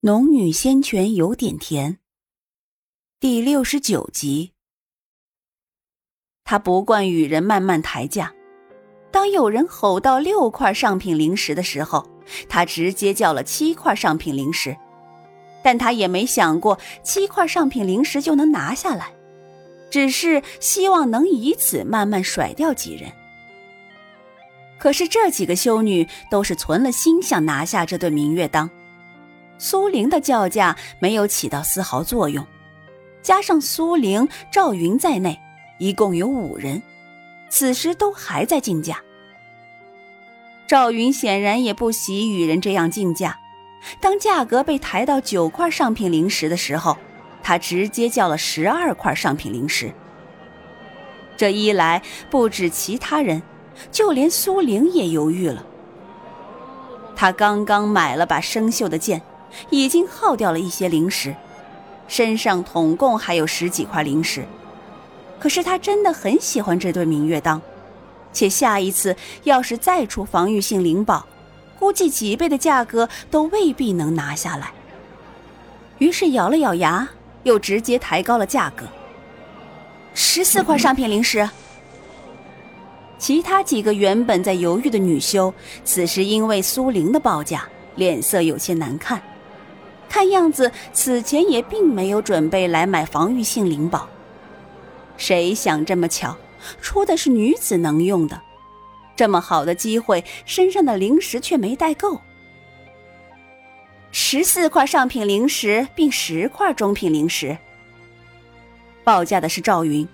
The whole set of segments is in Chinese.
农女仙泉有点甜。第六十九集。他不惯与人慢慢抬价，当有人吼到六块上品灵石的时候，他直接叫了七块上品灵石。但他也没想过七块上品灵石就能拿下来，只是希望能以此慢慢甩掉几人。可是这几个修女都是存了心想拿下这对明月当。苏玲的叫价没有起到丝毫作用，加上苏玲、赵云在内，一共有五人，此时都还在竞价。赵云显然也不喜与人这样竞价，当价格被抬到九块上品灵石的时候，他直接叫了十二块上品灵石。这一来，不止其他人，就连苏玲也犹豫了。他刚刚买了把生锈的剑。已经耗掉了一些灵石，身上统共还有十几块灵石。可是他真的很喜欢这对明月当，且下一次要是再出防御性灵宝，估计几倍的价格都未必能拿下来。于是咬了咬牙，又直接抬高了价格，十四块上品灵石。其他几个原本在犹豫的女修，此时因为苏玲的报价，脸色有些难看。看样子，此前也并没有准备来买防御性灵宝。谁想这么巧，出的是女子能用的，这么好的机会，身上的灵石却没带够。十四块上品灵石，并十块中品灵石。报价的是赵云。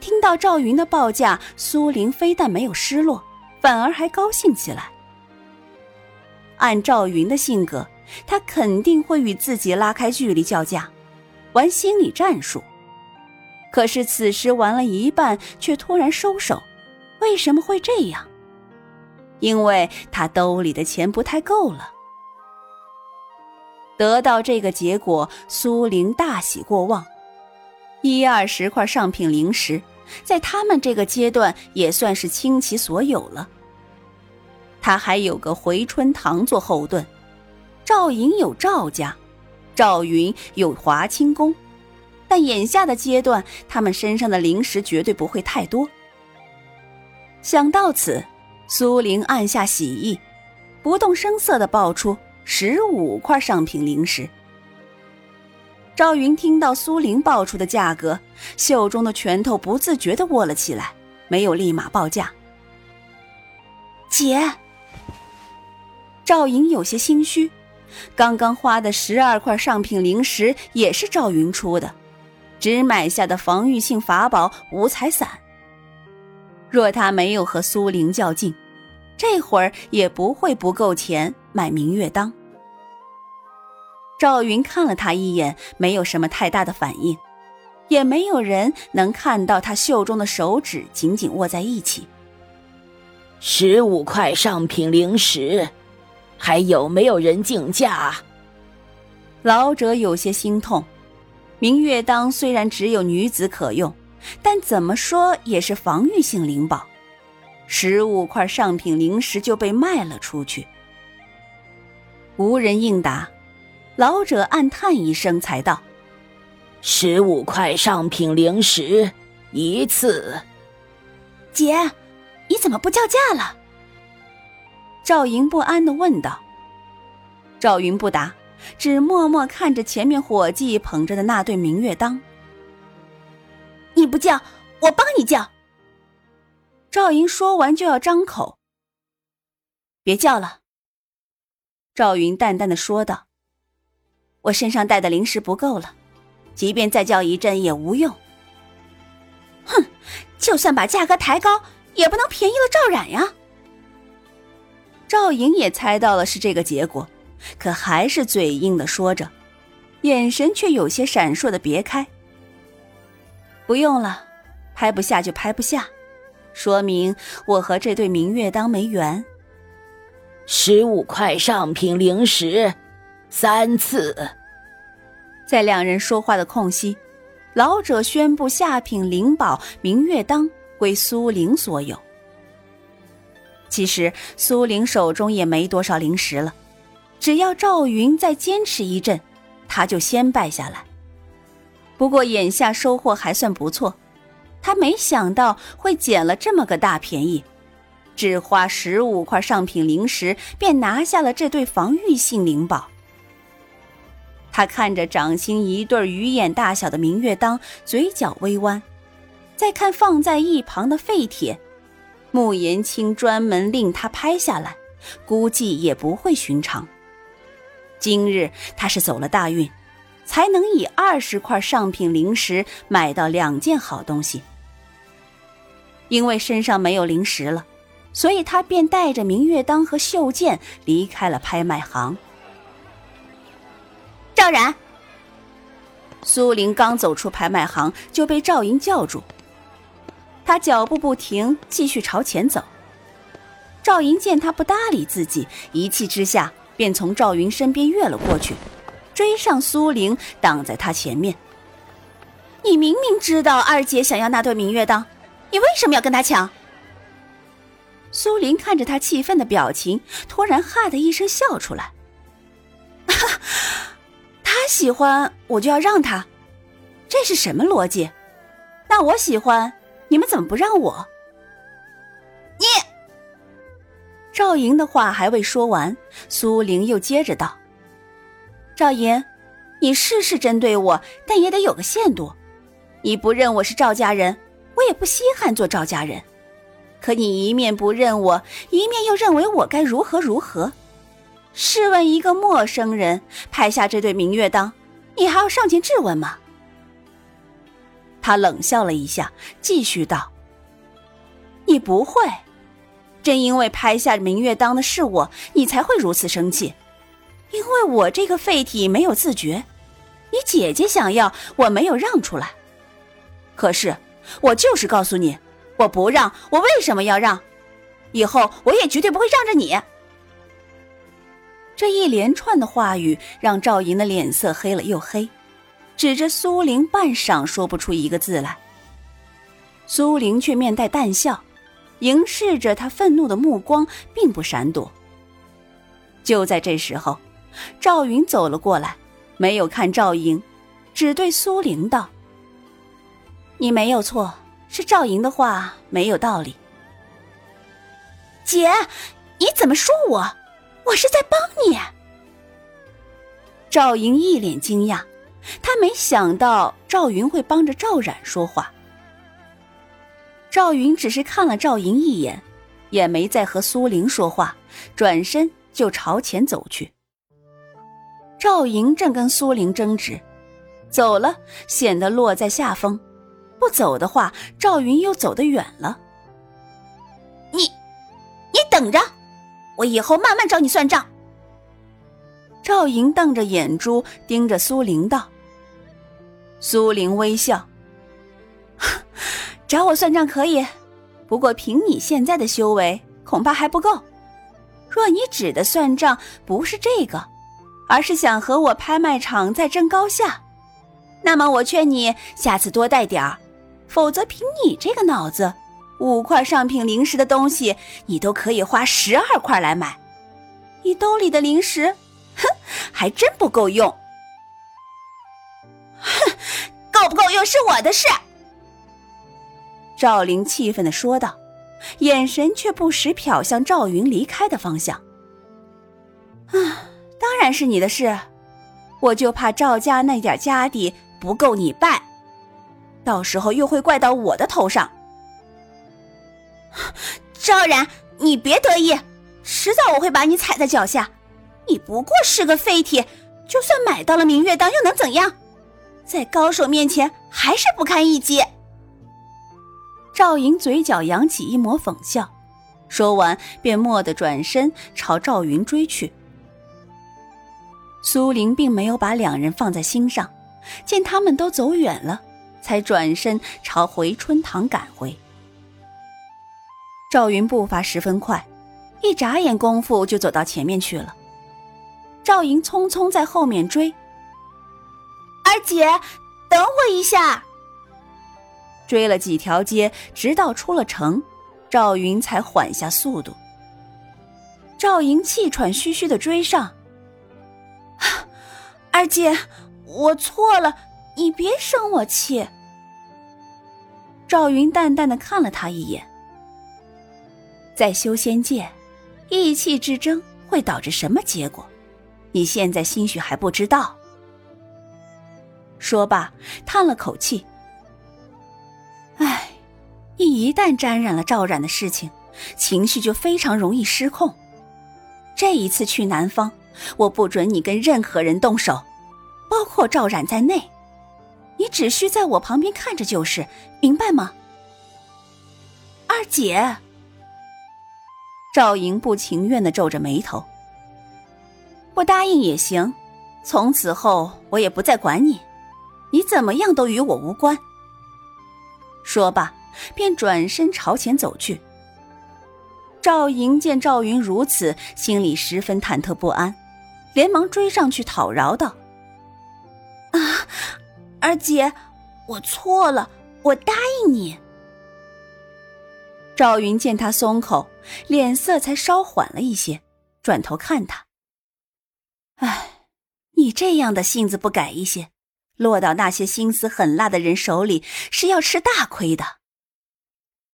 听到赵云的报价，苏玲非但没有失落，反而还高兴起来。按赵云的性格。他肯定会与自己拉开距离叫价，玩心理战术。可是此时玩了一半，却突然收手，为什么会这样？因为他兜里的钱不太够了。得到这个结果，苏玲大喜过望。一二十块上品灵石，在他们这个阶段也算是倾其所有了。他还有个回春堂做后盾。赵颖有赵家，赵云有华清宫，但眼下的阶段，他们身上的灵石绝对不会太多。想到此，苏玲按下喜意，不动声色的报出十五块上品灵石。赵云听到苏玲报出的价格，袖中的拳头不自觉的握了起来，没有立马报价。姐，赵颖有些心虚。刚刚花的十二块上品灵石也是赵云出的，只买下的防御性法宝五彩伞。若他没有和苏玲较劲，这会儿也不会不够钱买明月当。赵云看了他一眼，没有什么太大的反应，也没有人能看到他袖中的手指紧紧握在一起。十五块上品灵石。还有没有人竞价？老者有些心痛。明月当虽然只有女子可用，但怎么说也是防御性灵宝。十五块上品灵石就被卖了出去，无人应答。老者暗叹一声，才道：“十五块上品灵石一次。”姐，你怎么不叫价了？赵莹不安的问道：“赵云不答，只默默看着前面伙计捧着的那对明月当。你不叫，我帮你叫。”赵莹说完就要张口，“别叫了。”赵云淡淡的说道：“我身上带的灵石不够了，即便再叫一阵也无用。”哼，就算把价格抬高，也不能便宜了赵冉呀。赵颖也猜到了是这个结果，可还是嘴硬的说着，眼神却有些闪烁的别开。不用了，拍不下就拍不下，说明我和这对明月当没缘。十五块上品灵石，三次。在两人说话的空隙，老者宣布下品灵宝明月当归苏玲所有。其实苏玲手中也没多少灵石了，只要赵云再坚持一阵，他就先败下来。不过眼下收获还算不错，他没想到会捡了这么个大便宜，只花十五块上品灵石便拿下了这对防御性灵宝。他看着掌心一对鱼眼大小的明月当，嘴角微弯，再看放在一旁的废铁，穆延青专门令他拍下来，估计也不会寻常。今日他是走了大运，才能以二十块上品灵石买到两件好东西。因为身上没有灵石了，所以他便带着明月当和袖剑离开了拍卖行。赵然，苏玲刚走出拍卖行，就被赵莹叫住。他脚步不停，继续朝前走。赵莹见他不搭理自己，一气之下便从赵云身边越了过去，追上苏玲，挡在他前面。你明明知道二姐想要那对明月当，你为什么要跟她抢？苏玲看着他气愤的表情，突然哈的一声笑出来。他喜欢我就要让他，这是什么逻辑？那我喜欢你们怎么不让我？你赵莹的话还未说完，苏玲又接着道：“赵莹，你是是针对我，但也得有个限度。你不认我是赵家人，我也不稀罕做赵家人。可你一面不认我，一面又认为我该如何如何。”试问一个陌生人拍下这对明月当，你还要上前质问吗？他冷笑了一下，继续道：“你不会，正因为拍下明月当的是我，你才会如此生气。因为我这个废体没有自觉，你姐姐想要，我没有让出来。可是我就是告诉你，我不让，我为什么要让？以后我也绝对不会让着你。”这一连串的话语让赵莹的脸色黑了又黑，指着苏玲半晌说不出一个字来。苏玲却面带淡笑，凝视着他愤怒的目光，并不闪躲。就在这时候，赵云走了过来，没有看赵莹，只对苏玲道：“你没有错，是赵莹的话没有道理。”姐，你怎么说我？我是在帮你。赵莹一脸惊讶，她没想到赵云会帮着赵冉说话。赵云只是看了赵莹一眼，也没再和苏玲说话，转身就朝前走去。赵莹正跟苏玲争执，走了显得落在下风，不走的话，赵云又走得远了。你，你等着。我以后慢慢找你算账。赵莹瞪着眼珠盯着苏玲道：“苏玲微笑，找我算账可以，不过凭你现在的修为，恐怕还不够。若你指的算账不是这个，而是想和我拍卖场再争高下，那么我劝你下次多带点儿，否则凭你这个脑子。”五块上品灵石的东西，你都可以花十二块来买。你兜里的灵石，哼，还真不够用。哼，不够用是我的事。赵灵气愤的说道，眼神却不时瞟向赵云离开的方向。啊，当然是你的事。我就怕赵家那点家底不够你败，到时候又会怪到我的头上。赵然，你别得意，迟早我会把你踩在脚下。你不过是个废铁，就算买到了明月当，又能怎样？在高手面前还是不堪一击。赵莹嘴角扬起一抹讽笑，说完便蓦地转身朝赵云追去。苏玲并没有把两人放在心上，见他们都走远了，才转身朝回春堂赶回。赵云步伐十分快，一眨眼功夫就走到前面去了。赵莹匆匆在后面追。二姐，等我一下。追了几条街，直到出了城，赵云才缓下速度。赵莹气喘吁吁的追上，二姐，我错了，你别生我气。赵云淡淡的看了他一眼，在修仙界，意气之争会导致什么结果？你现在兴许还不知道。说罢，叹了口气。唉，你一旦沾染了赵冉的事情，情绪就非常容易失控。这一次去南方，我不准你跟任何人动手，包括赵冉在内。你只需在我旁边看着就是，明白吗？二姐，赵莹不情愿的皱着眉头。不答应也行，从此后我也不再管你，你怎么样都与我无关。说罢，便转身朝前走去。赵莹见赵云如此，心里十分忐忑不安，连忙追上去讨饶道：“啊，二姐，我错了，我答应你。”赵云见他松口，脸色才稍缓了一些，转头看他：“哎，你这样的性子不改一些，落到那些心思狠辣的人手里，是要吃大亏的。”